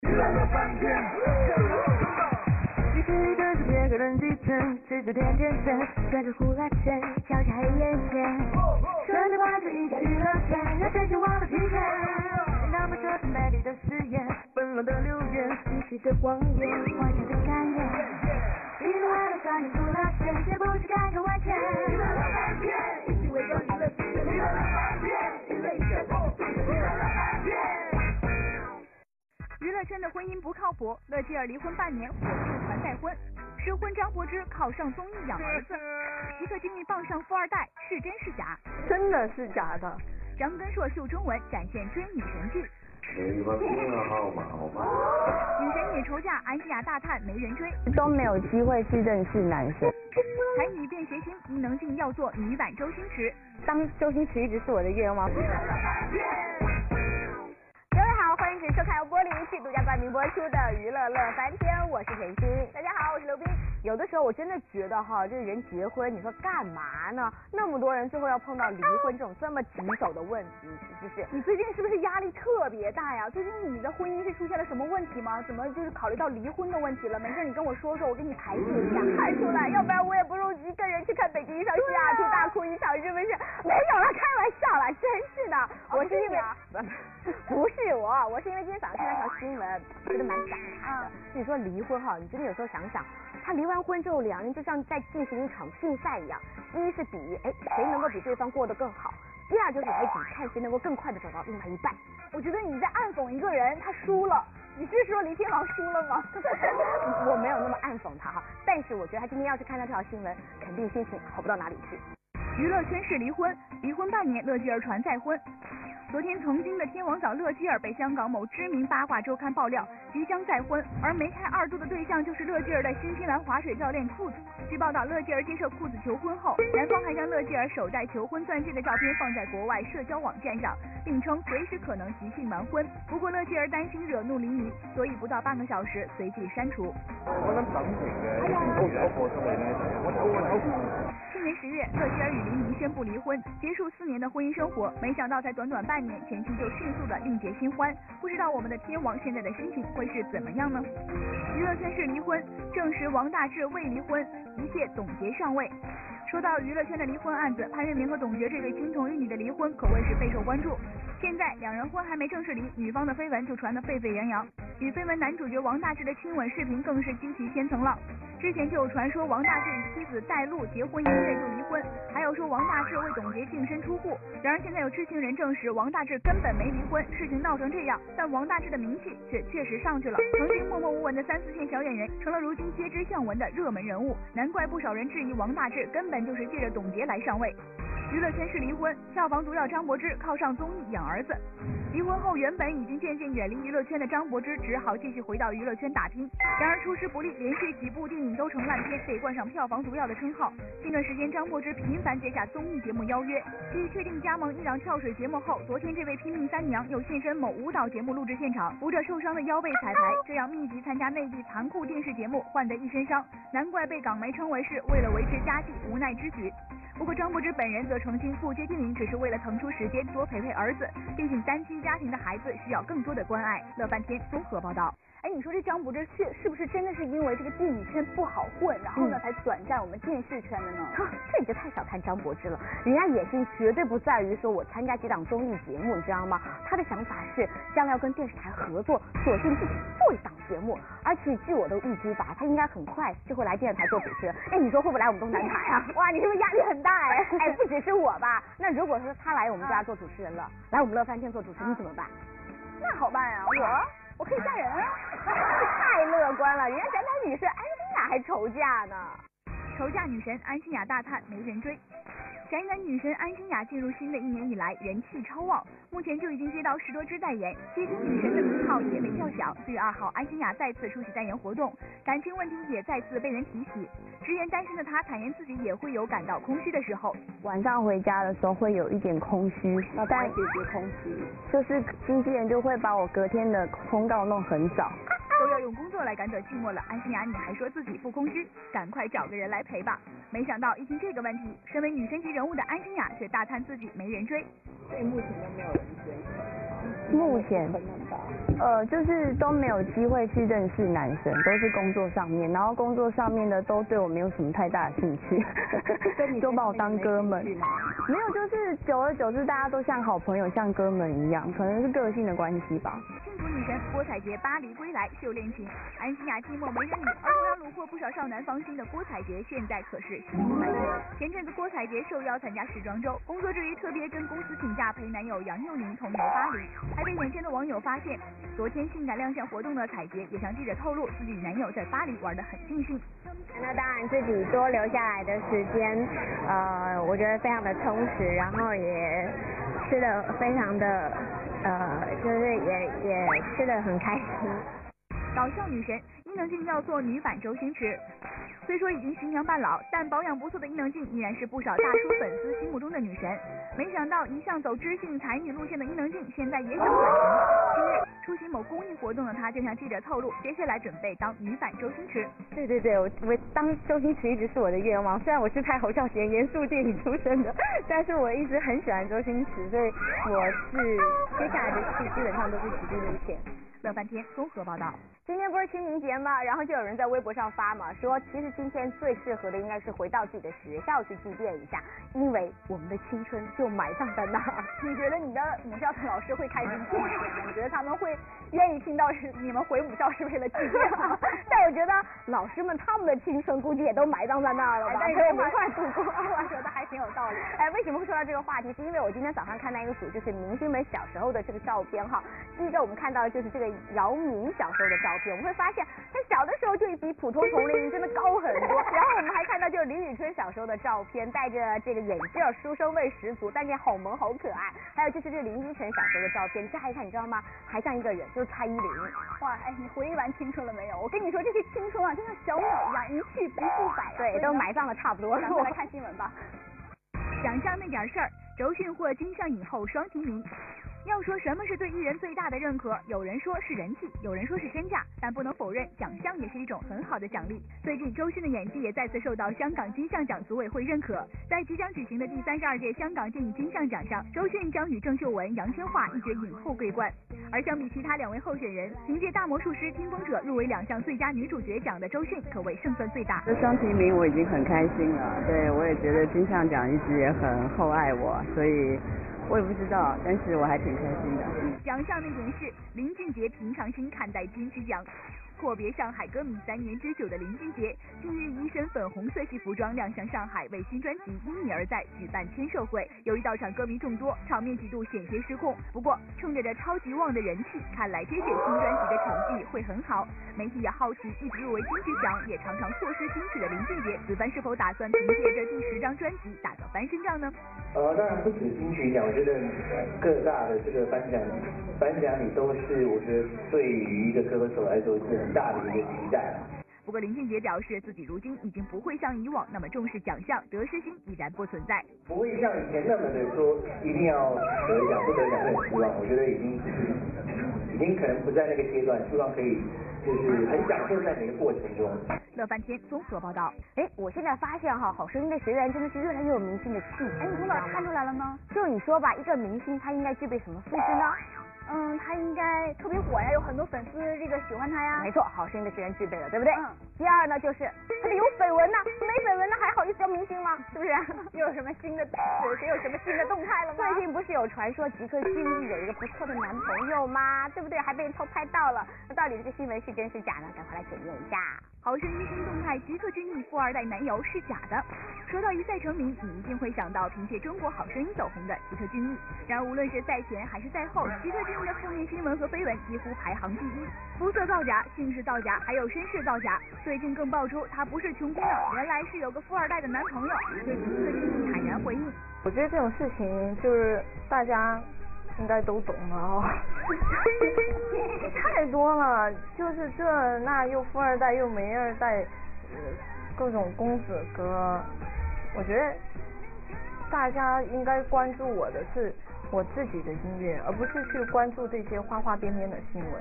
你可以跟着别个人继承，吃着甜甜圈，跟着呼啦圈，跳下黑眼圈，顺着环着一家娱乐圈，让全球忘了疲倦。那么这是美丽的誓言，纷乱的流言，细细的谎言，幻想的感言。一路爱的酸甜苦辣咸，绝不是改头换面。的婚姻不靠谱，乐基儿离婚半年，火速传再婚。失婚张柏芝靠上综艺养儿子，一个经历傍上富二代，是真是假？真的是假的。张根硕秀中文展现追女神剧。女神也愁嫁，安心亚大叹没人追，都没有机会去认识男生。才女变谐星，伊能静要做女版周星驰。当周星驰一直是我的愿望。冠名播出的《娱乐乐翻天》，我是甜心。大家好，我是刘冰。有的时候我真的觉得哈，这个人结婚，你说干嘛呢？那么多人最后要碰到离婚这种这么棘手的问题，是不是？你最近是不是压力特别大呀？最近你的婚姻是出现了什么问题吗？怎么就是考虑到离婚的问题了？没事，你跟我说说，我给你排解一下。看出来，要不然我也不如一个人去看北京一场西雅图大哭一场，是不是？没有了，开玩笑了，真是的。我是因为 不是我，我是因为今天早上看了条新闻，觉得蛮感慨的。你说离婚哈，你真的有时候想想，他离完婚之后，两人就像在进行一场竞赛一样，一是比哎谁能够比对方过得更好，第二就是来比看谁能够更快的找到另外一半。我觉得你在暗讽一个人，他输了。你是说李天豪输了吗？我没有那么暗讽他哈，但是我觉得他今天要是看到这条新闻，肯定心情好不到哪里去。娱乐圈是离婚，离婚半年，乐基儿传再婚。昨天，曾经的天王嫂乐基儿被香港某知名八卦周刊爆料即将再婚，而梅开二度的对象就是乐基儿的新西兰滑水教练裤子。据报道，乐基儿接受裤子求婚后，男方还将乐基儿手戴求婚钻戒的照片放在国外社交网站上，并称随时可能即兴完婚。不过乐基儿担心惹怒黎明，所以不到半个小时随即删除。我諗等佢嘅，到時有貨出嚟咧，我今。年十月，乐基儿与黎明宣布离婚，结束四年的婚姻生活。没想到才短短半年，前妻就迅速的另结新欢。不知道我们的天王现在的心情会是怎么样呢？娱乐圈是离婚，证实王大治未离婚，一切总结上位。说到娱乐圈的离婚案子，潘粤明和董洁这对金童玉女的离婚可谓是备受关注。现在两人婚还没正式离，女方的绯闻就传得沸沸扬扬，与绯闻男主角王大治的亲吻视频更是激起千层浪。之前就有传说王大治与妻子戴璐结婚一个月就离婚，还有说王大治为董洁净身出户。然而现在有知情人证实王大治根本没离婚，事情闹成这样，但王大治的名气却确实上去了。曾经默默无闻的三四线小演员，成了如今皆知向闻的热门人物。难怪不少人质疑王大治根本就是借着董洁来上位。娱乐圈是离婚，票房毒药张柏芝靠上综艺养儿子。离婚后，原本已经渐渐远离娱乐圈的张柏芝，只好继续回到娱乐圈打拼。然而出师不利，连续几部电影都成烂片，被冠上票房毒药的称号。近段时间，张柏芝频繁接下综艺节目邀约。继确定加盟一档跳水节目后，昨天这位拼命三娘又现身某舞蹈节目录制现场，扶着受伤的腰背彩排，这样密集参加内地残酷电视节目，换得一身伤。难怪被港媒称为是为了维持家计无奈之举。不过张柏芝本人则澄清，不接电影只是为了腾出时间多陪陪儿子，毕竟单亲家庭的孩子需要更多的关爱。乐翻天综合报道。哎，你说这张柏芝是是不是真的是因为这个电影圈不好混，然后呢才转战我们电视圈的呢？哈，这你就太小看张柏芝了，人家野心绝对不在于说我参加几档综艺节目，你知道吗？他的想法是将来要跟电视台合作，索性自己做一档节目。而且据我的预估吧，他应该很快就会来电视台做主持人。哎，你说会不会来我们东南台啊？哇，你是不是压力很大哎？哎，不只是我吧？那如果说他来我们家做主持人了，来我们乐翻天做主持人，你怎么办？那好办呀，我 我可以嫁人啊！太乐观了，人家宅男女神安心雅还愁嫁呢。愁嫁女神安心雅大叹没人追。宅男女神安心雅进入新的一年以来人气超旺，目前就已经接到十多支代言，接近女神的名号也没叫响。四月二号，安心雅再次出席代言活动，感情问题也再次被人提起。直言单身的她坦言自己也会有感到空虚的时候，晚上回家的时候会有一点空虚，但解决空虚，就是经纪人就会把我隔天的通告弄很早。用工作来赶走寂寞了，安心雅你还说自己不空虚，赶快找个人来陪吧。没想到一听这个问题，身为女神级人物的安心雅却大叹自己没人追。所以目前都没有人追。目前呃，就是都没有机会去认识男生，都是工作上面，然后工作上面的都对我没有什么太大的兴趣，都把我当哥们。没有，就是久而久之，大家都像好朋友，像哥们一样，可能是个性的关系吧。女神郭采洁巴黎归来秀恋情，安心雅寂寞没人理，而同样虏获不少少男芳心的郭采洁，现在可是幸福满点。前阵子郭采洁受邀参加时装周，工作之余特别跟公司请假陪男友杨佑宁同游巴黎，还被眼尖的网友发现。昨天性感亮相活动的采洁也向记者透露，自己男友在巴黎玩得很尽兴。那当然自己多留下来的时间，呃，我觉得非常的充实，然后也吃的非常的，呃，就是也也吃的很开心。搞笑女神伊能静要做女版周星驰。虽说已经徐娘半老，但保养不错的伊能静依然是不少大叔粉丝心目中的女神。没想到一向走知性才女路线的伊能静，现在也想转型。今日出席某公益活动的她，就向记者透露，接下来准备当女版周星驰。对对对，我我当周星驰一直是我的愿望。虽然我是拍侯孝贤严肃电影出身的，但是我一直很喜欢周星驰，所以我是接下来的戏基本上都是喜剧路线。乐翻天综合报道。今天不是清明节吗？然后就有人在微博上发嘛，说其实今天最适合的应该是回到自己的学校去祭奠一下，因为我们的青春就埋葬在那儿。你觉得你的母校的老师会开心吗？我觉得他们会愿意听到是你们回母校是为了祭奠？但我觉得老师们他们的青春估计也都埋葬在那儿了吧？但是没快度过，我觉得还挺有道理。哎，为什么会说到这个话题？是因为我今天早上看到一个组，就是明星们小时候的这个照片哈。第一个我们看到的就是这个姚明小时候的照片，我们会发现。他小的时候就比普通同龄人真的高很多，然后我们还看到就是李宇春小时候的照片，戴着这个眼镜，书生味十足，但是好萌好可爱。还有就是这林依晨小时候的照片，乍一看你知道吗？还像一个人，就是蔡依林。哇，哎，你回忆完青春了没有？我跟你说，这些青春啊，就像小鸟一样，一去不复返。对，都埋葬的差不多了。我们来看新闻吧。想象那点事儿，周迅获金像影后双提名。要说什么是对艺人最大的认可，有人说是人气，有人说是身价，但不能否认，奖项也是一种很好的奖励。最近，周迅的演技也再次受到香港金像奖组委会认可。在即将举行的第三十二届香港电影金像奖上，周迅将与郑秀文、杨千嬅一决影后桂冠。而相比其他两位候选人，凭借《大魔术师听风者》入围两项最佳女主角奖的周迅，可谓胜算最大。这双提名我已经很开心了，对我也觉得金像奖一直也很厚爱我，所以。我也不知道，但是我还挺开心的。奖项那点是，林俊杰平常心看待金曲奖。阔别上海歌迷三年之久的林俊杰，近日一身粉红色系服装亮相上海，为新专辑《因你而在》举办签售会。由于到场歌迷众多，场面几度险些失控。不过，冲着这超级旺的人气，看来这届新专辑的成绩会很好。媒体也好奇，一直入围金曲奖也常常错失金曲的林俊杰，此番是否打算凭借这第十张专辑打个翻身仗呢？呃，当然不止金曲奖，我觉得各大的这个颁奖颁奖礼都是，我觉得对于一个歌手来说是。大的一个期待了不过林俊杰表示，自己如今已经不会像以往那么重视奖项，得失心已然不存在。不会像以前那么的说一定要得奖，不得奖很失望。我觉得已经已经可能不在那个阶段，希望可以就是很享受在每个过程中。乐翻天综合报道。哎，我现在发现哈，好声音的学员真的是越来越有明星的气质。哎，你从哪看出来了呢？就你说吧，一个明星他应该具备什么素质呢？嗯，他应该特别火呀，有很多粉丝这个喜欢他呀。没错，好声音的学员具备了，对不对？嗯。第二呢，就是他得有绯闻呐，没绯闻那还好意思叫明星吗？是不是？又有什么新的？谁有什么新的动态了吗？最近不是有传说吉克隽逸有一个不错的男朋友吗？对不对？还被人偷拍到了，那到底这个新闻是真是假呢？赶快来检验一下。好声音新动态，吉克隽逸富二代男友是假的。说到一赛成名，你一定会想到凭借中国好声音走红的吉克隽逸。然而无论是赛前还是赛后，吉克隽逸的负面新闻和绯闻几乎排行第一，肤色造假、姓氏造假，还有身世造假。最近更爆出她不是穷姑娘，原来是有个富二代的男朋友。对，吉克隽逸坦然回应：我觉得这种事情就是大家。应该都懂了哦，太多了，就是这那又富二代又没二代，各种公子哥，我觉得大家应该关注我的是我自己的音乐，而不是去关注这些花花边边的新闻。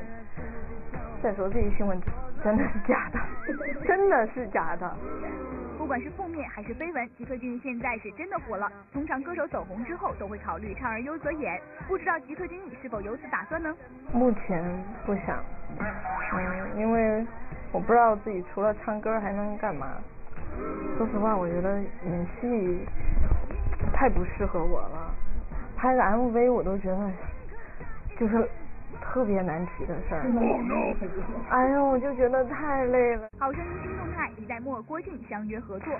再说这些新闻真的是假的，真的是假的。不管是负面还是绯闻，吉克隽逸现在是真的火了。通常歌手走红之后都会考虑唱而优则演，不知道吉克隽逸是否有此打算呢？目前不想，嗯，因为我不知道自己除了唱歌还能干嘛。说实话，我觉得演戏太不适合我了，拍个 MV 我都觉得就是特别难提的事儿。哎呀，我就觉得太累了。好声音李代沫、郭靖相约合作。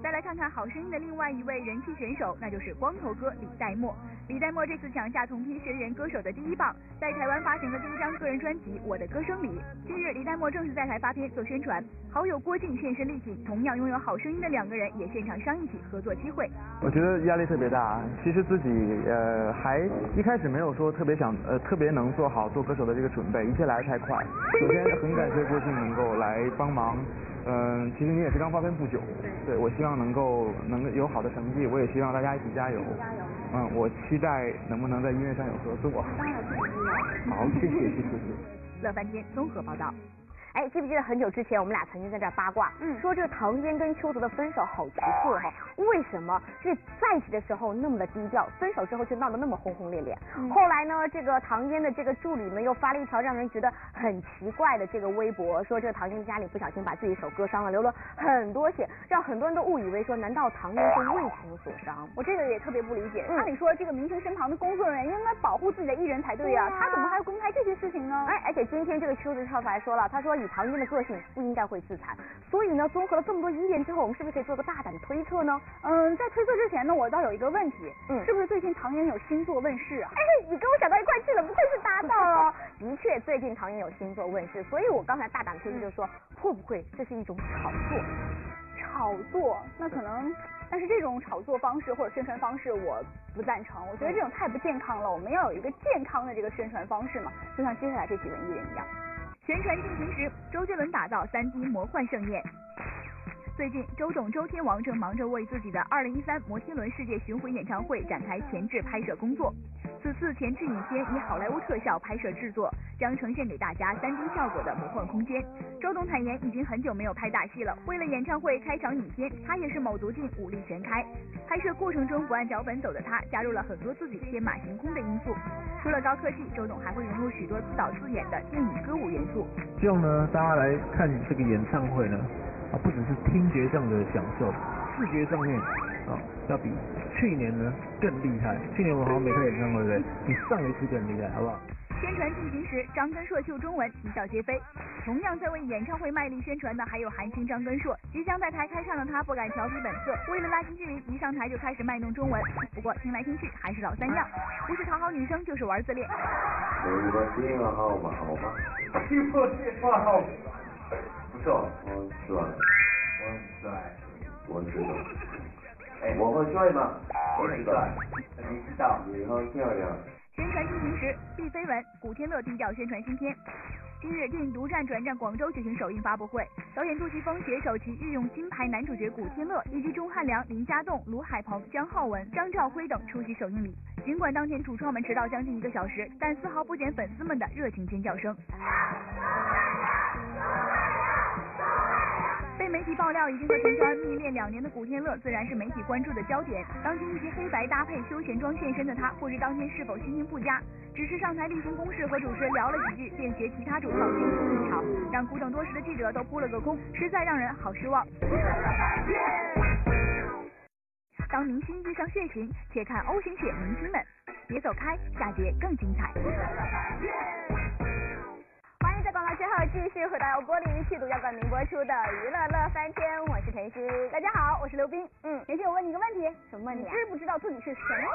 再来看看好声音的另外一位人气选手，那就是光头哥李代沫。李代沫这次抢下同批学员歌手的第一棒，在台湾发行了第一张个人专辑《我的歌声里》。近日，李代沫正式在台发片做宣传，好友郭靖现身力挺，同样拥有好声音的两个人也现场商议起合作机会。我觉得压力特别大，其实自己呃还一开始没有说特别想呃特别能做好做歌手的这个准备，一切来得太快。首先很感谢郭靖能够来帮忙。嗯，其实你也是刚发片不久，对我希望能够能有好的成绩，我也希望大家一起加油。加油。嗯，我期待能不能在音乐上有合作。好，谢谢谢谢谢谢。乐翻天综合报道。哎，记不记得很久之前我们俩曾经在这八卦，嗯，说这个唐嫣跟邱泽的分手好奇特哈？为什么这在一起的时候那么的低调，分手之后却闹得那么轰轰烈烈？后来呢，这个唐嫣的这个助理呢又发了一条让人觉得很奇怪的这个微博，说这个唐嫣家里不小心把自己手割伤了，流了很多血，让很多人都误以为说难道唐嫣是为情所伤？我这个也特别不理解，按理说这个明星身旁的工作人员应该保护自己的艺人才对呀，他怎么还要公开这些事情呢？哎，而且今天这个邱泽跳出来说了，他说。以唐嫣的个性，不应该会自残。所以呢，综合了这么多疑点之后，我们是不是可以做个大胆的推测呢？嗯，在推测之前呢，我倒有一个问题，嗯，是不是最近唐嫣有新作问世啊？哎，你跟我想到一块去了，不愧是搭档哦。的确，最近唐嫣有新作问世，所以我刚才大胆推测就说，会不会这是一种炒作？炒作？那可能，但是这种炒作方式或者宣传方式，我不赞成。我觉得这种太不健康了。我们要有一个健康的这个宣传方式嘛，就像接下来这几位艺人一样。宣传进行时，周杰伦打造三 D 魔幻盛宴。最近，周董周天王正忙着为自己的2013摩天轮世界巡回演唱会展开前置拍摄工作。此次前置影片以好莱坞特效拍摄制作，将呈现给大家 3D 效果的魔幻空间。周董坦言，已经很久没有拍大戏了，为了演唱会开场影片，他也是卯足劲，武力全开。拍摄过程中不按脚本走的他，加入了很多自己天马行空的因素。除了高科技，周董还会融入许多自导自演的电影歌舞元素。希望呢，大家来看这个演唱会呢，啊，不只是听觉上的享受，视觉上面啊，要比去年呢更厉害。去年我好像没开演唱会，对不对？比上一次更厉害，好不好？宣传进行时，张根硕秀中文，啼笑皆非。同样在为演唱会卖力宣传的还有韩星张根硕。即将在台开唱的他不敢调皮本色，为了拉近距离，一上台就开始卖弄中文。不过听来听去还是老三样，不是讨好女生就是玩自恋。我的电话号码好吗？电话号码不错，我帅，我帅，我知道。哎，我很帅吗？我知道，你知道，你很漂亮。宣传进行时，毕飞文、古天乐低调宣传新片。今日电影《独占》转战广州举行首映发布会，导演杜琪峰携手其御用金牌男主角古天乐以及钟汉良、林家栋、卢海鹏、姜浩文、张兆辉等出席首映礼。尽管当天主创们迟到将近一个小时，但丝毫不减粉丝们的热情尖叫声。被媒体爆料已经和陈川蜜恋两年的古天乐，自然是媒体关注的焦点。当今一袭黑白搭配休闲装现身的他，不知当天是否心情不佳，只是上台例行公事和主持人聊了几句，便携其他主创进入一场，让苦等多时的记者都扑了个空，实在让人好失望。当明星遇上血型，且看 O 型血明星们，别走开，下节更精彩。在广告之后，继续回到由玻璃仪器独家冠名播出的娱乐乐翻天，我是甜心。大家好，我是刘冰。嗯，甜心，我问你一个问题，什么问题？知不知道自己是什么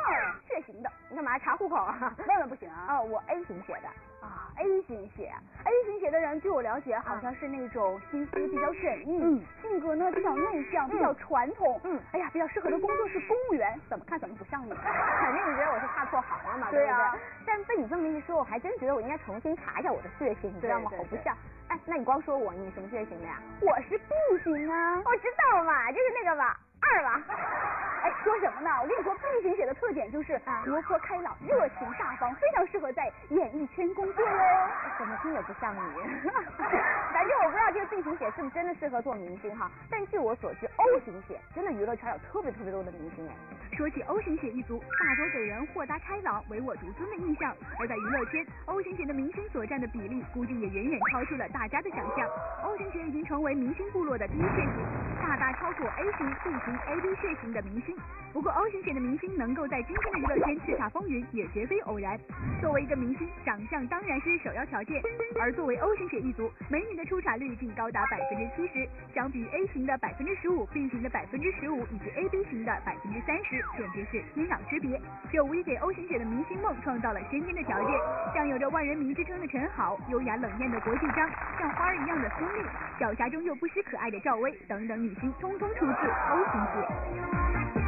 血型的？你干嘛查户口啊？问问不行啊。哦，我 A 型血的。啊，A 型血，A 型血的人，据我了解，好像是那种心思比较缜密，嗯，性格呢比较内向，比较传统，嗯，哎呀，比较适合的工作是公务员，怎么看怎么不像你，我是怕错行了嘛，对不对？但被你这么一说，我还真觉得我应该重新查一下我的血型，你知道吗？好不像。哎，那你光说我，你什么血型的呀？我是 B 型啊，我知道嘛，就是那个嘛。二娃，哎，说什么呢？我跟你说，B 型血的特点就是活泼开朗、热情大方，非常适合在演艺圈工作哟。怎么听也不像你。赶 反正我不知道这个 B 型血是不是真的适合做明星哈，但据我所知，O 型血真的娱乐圈有特别特别多的明星哎。说起 O 型血一族，大多给人豁达开朗、唯我独尊的印象，而在娱乐圈，O 型血的明星所占的比例，估计也远远超出了大家的想象。O 型血已经成为明星部落的第一血型，大大超过 A 型、B 型、AB 血型的明星。不过 O 型血的明星能够在今天的娱乐圈叱咤风云，也绝非偶然。作为一个明星，长相当然是首要条件，而作为 O 型血一族，美女的出产率竟高达百分之七十，相比 A 型的百分之十五、B 型的百分之十五以及 AB 型的百分之三十。简直是天壤之别，这无疑给 O 型血的明星梦创造了先天的条件。像有着万人迷之称的陈好，优雅冷艳的国际章，像花儿一样的孙俪，狡黠中又不失可爱的赵薇等等女星，通通出自 O 型血。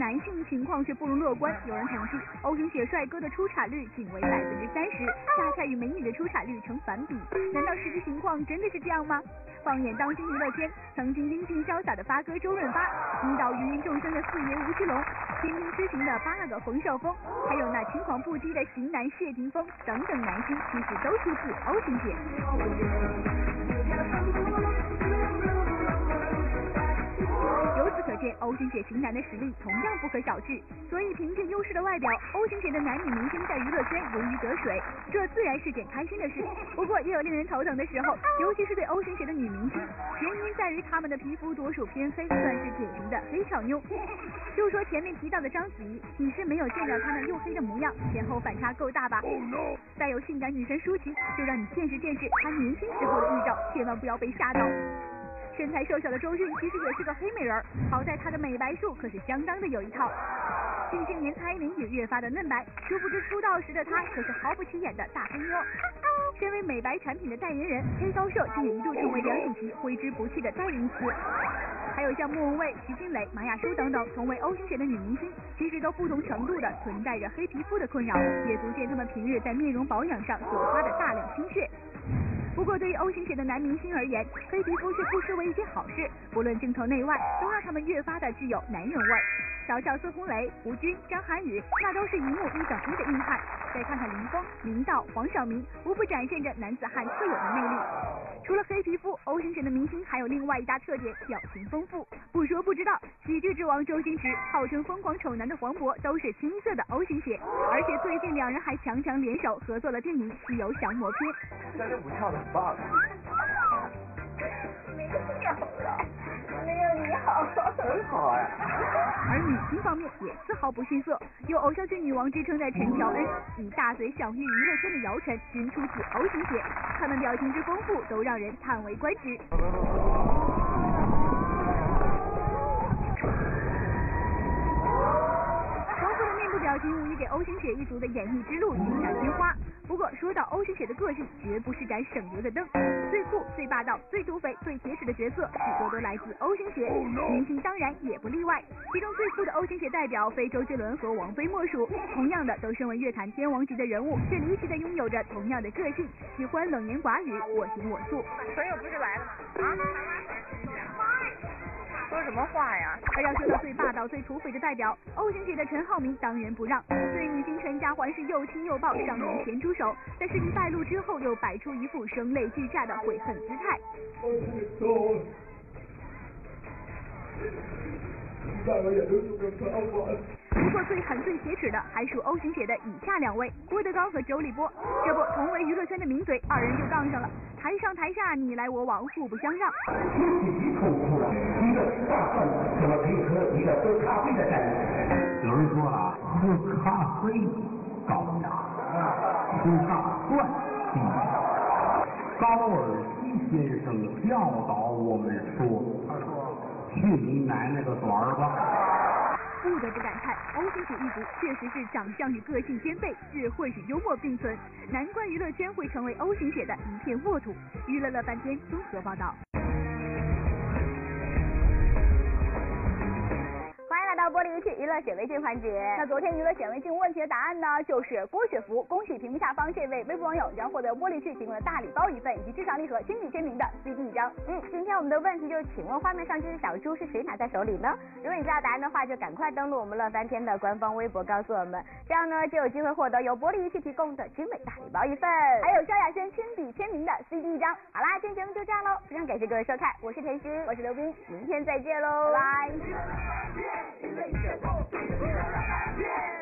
男性情况却不容乐观，有人统计，O 型血帅哥的出场率仅为百分之三十，恰恰与美女的出场率成反比。难道实际情况真的是这样吗？放眼当今娱乐圈，曾经英俊潇洒的发哥周润发，引导芸芸众生的四爷吴奇隆，天天痴情的八阿哥冯绍峰，还有那轻狂不羁的型男谢霆锋等等男星，其实都出自 O 型血。可见，O 型血型男的实力同样不可小觑。所以凭借优势的外表，O 型血的男女明星在娱乐圈如鱼得水，这自然是件开心的事。不过也有令人头疼的时候，尤其是对 O 型血的女明星，原因在于她们的皮肤多数偏黑，算是典型的黑巧妞。就说前面提到的章子怡，你是没有见到她那黝黑的模样，前后反差够大吧？再有性感女神舒淇，就让你见识见识她年轻时候的预兆，千万不要被吓到。身材瘦小的周迅其实也是个黑美人，好在她的美白术可是相当的有一套。近些年蔡依林也越发的嫩白，殊不知出道时的她可是毫不起眼的大黑妞。身为美白产品的代言人，黑高瘦竟一度成为梁咏琪挥之不去的代名词。还有像莫文蔚、徐静蕾、马雅舒等等同为 O 型血的女明星，其实都不同程度的存在着黑皮肤的困扰，也足见她们平日在面容保养上所花的大量心血。不过，对于 O 型血的男明星而言，黑皮肤却不失为一件好事。不论镜头内外，都让他们越发的具有男人味儿。瞧瞧孙红雷、吴军、张涵予，那都是一幕一等一的硬汉。再看看林峰、明道、黄晓明，无不展现着男子汉特有的魅力。除了黑皮肤，O 型血的明星还有另外一大特点，表情丰富。不说不知道，喜剧之王周星驰，号称疯狂丑男的黄渤，都是青涩的 O 型血。而且最近两人还强强联手合作了电影《西游降魔篇》。今天舞跳的很棒。没有了，没你好。很好哎。而女星方面也丝毫不逊色，有偶像剧女王之称的陈乔恩，以大嘴享誉娱乐圈的姚晨，均出自 O 型血。她们表情之丰富，都让人叹为观止。表情无疑给 O 型血一族的演艺之路锦上添花。不过说到 O 型血的个性，绝不是盏省油的灯。最酷、最霸道、最土匪、最铁齿的角色，许多都来自 O 型血。明星当然也不例外。其中最酷的 O 型血代表，非周杰伦和王菲莫属。同样的，都身为乐坛天王级的人物，却离奇的拥有着同样的个性，喜欢冷言寡语，我行我素。朋友不是来了吗？啊？说什么话呀？而要说到最霸道、最土匪的代表，O 型血的陈浩民当仁不让，对女星陈嘉环是又亲又抱，上演前出手，在事情败露之后，又摆出一副声泪俱下的悔恨姿态。不过最狠最挟持的还属 O 型姐的以下两位，郭德纲和周立波。这不，同为娱乐圈的名嘴，二人就杠上了。台上台下你来我往，互不相让。大蒜怎么可以喝一个喝咖啡的概念有人说啊，喝咖啡高雅，吃大蒜低。高尔基先生教导我们说，去你奶奶个短儿吧！不得不感叹，O 型血一族确实是长相与个性兼备，智慧与幽默并存，难怪娱乐圈会成为 O 型血的一片沃土。娱乐乐半天综合报道。欢迎来到玻璃璃仪器娱乐显微镜环节。那昨天娱乐显微镜问题的答案呢，就是郭雪芙。恭喜屏幕下方这位微博网友将获得玻璃器提供的大礼包一份，以及至强礼盒亲笔签名的 CD 一张。嗯，今天我们的问题就是，请问画面上这只小猪是谁拿在手里呢？如果你知道答案的话，就赶快登录我们乐翻天的官方微博告诉我们，这样呢就有机会获得由玻璃器提供的精美大礼包一份，还有萧亚轩亲笔签名的 CD 一张。好啦，今天节目就这样喽，非常感谢各位收看，我是甜心，我是刘冰，明天再见喽，拜拜。Yeah.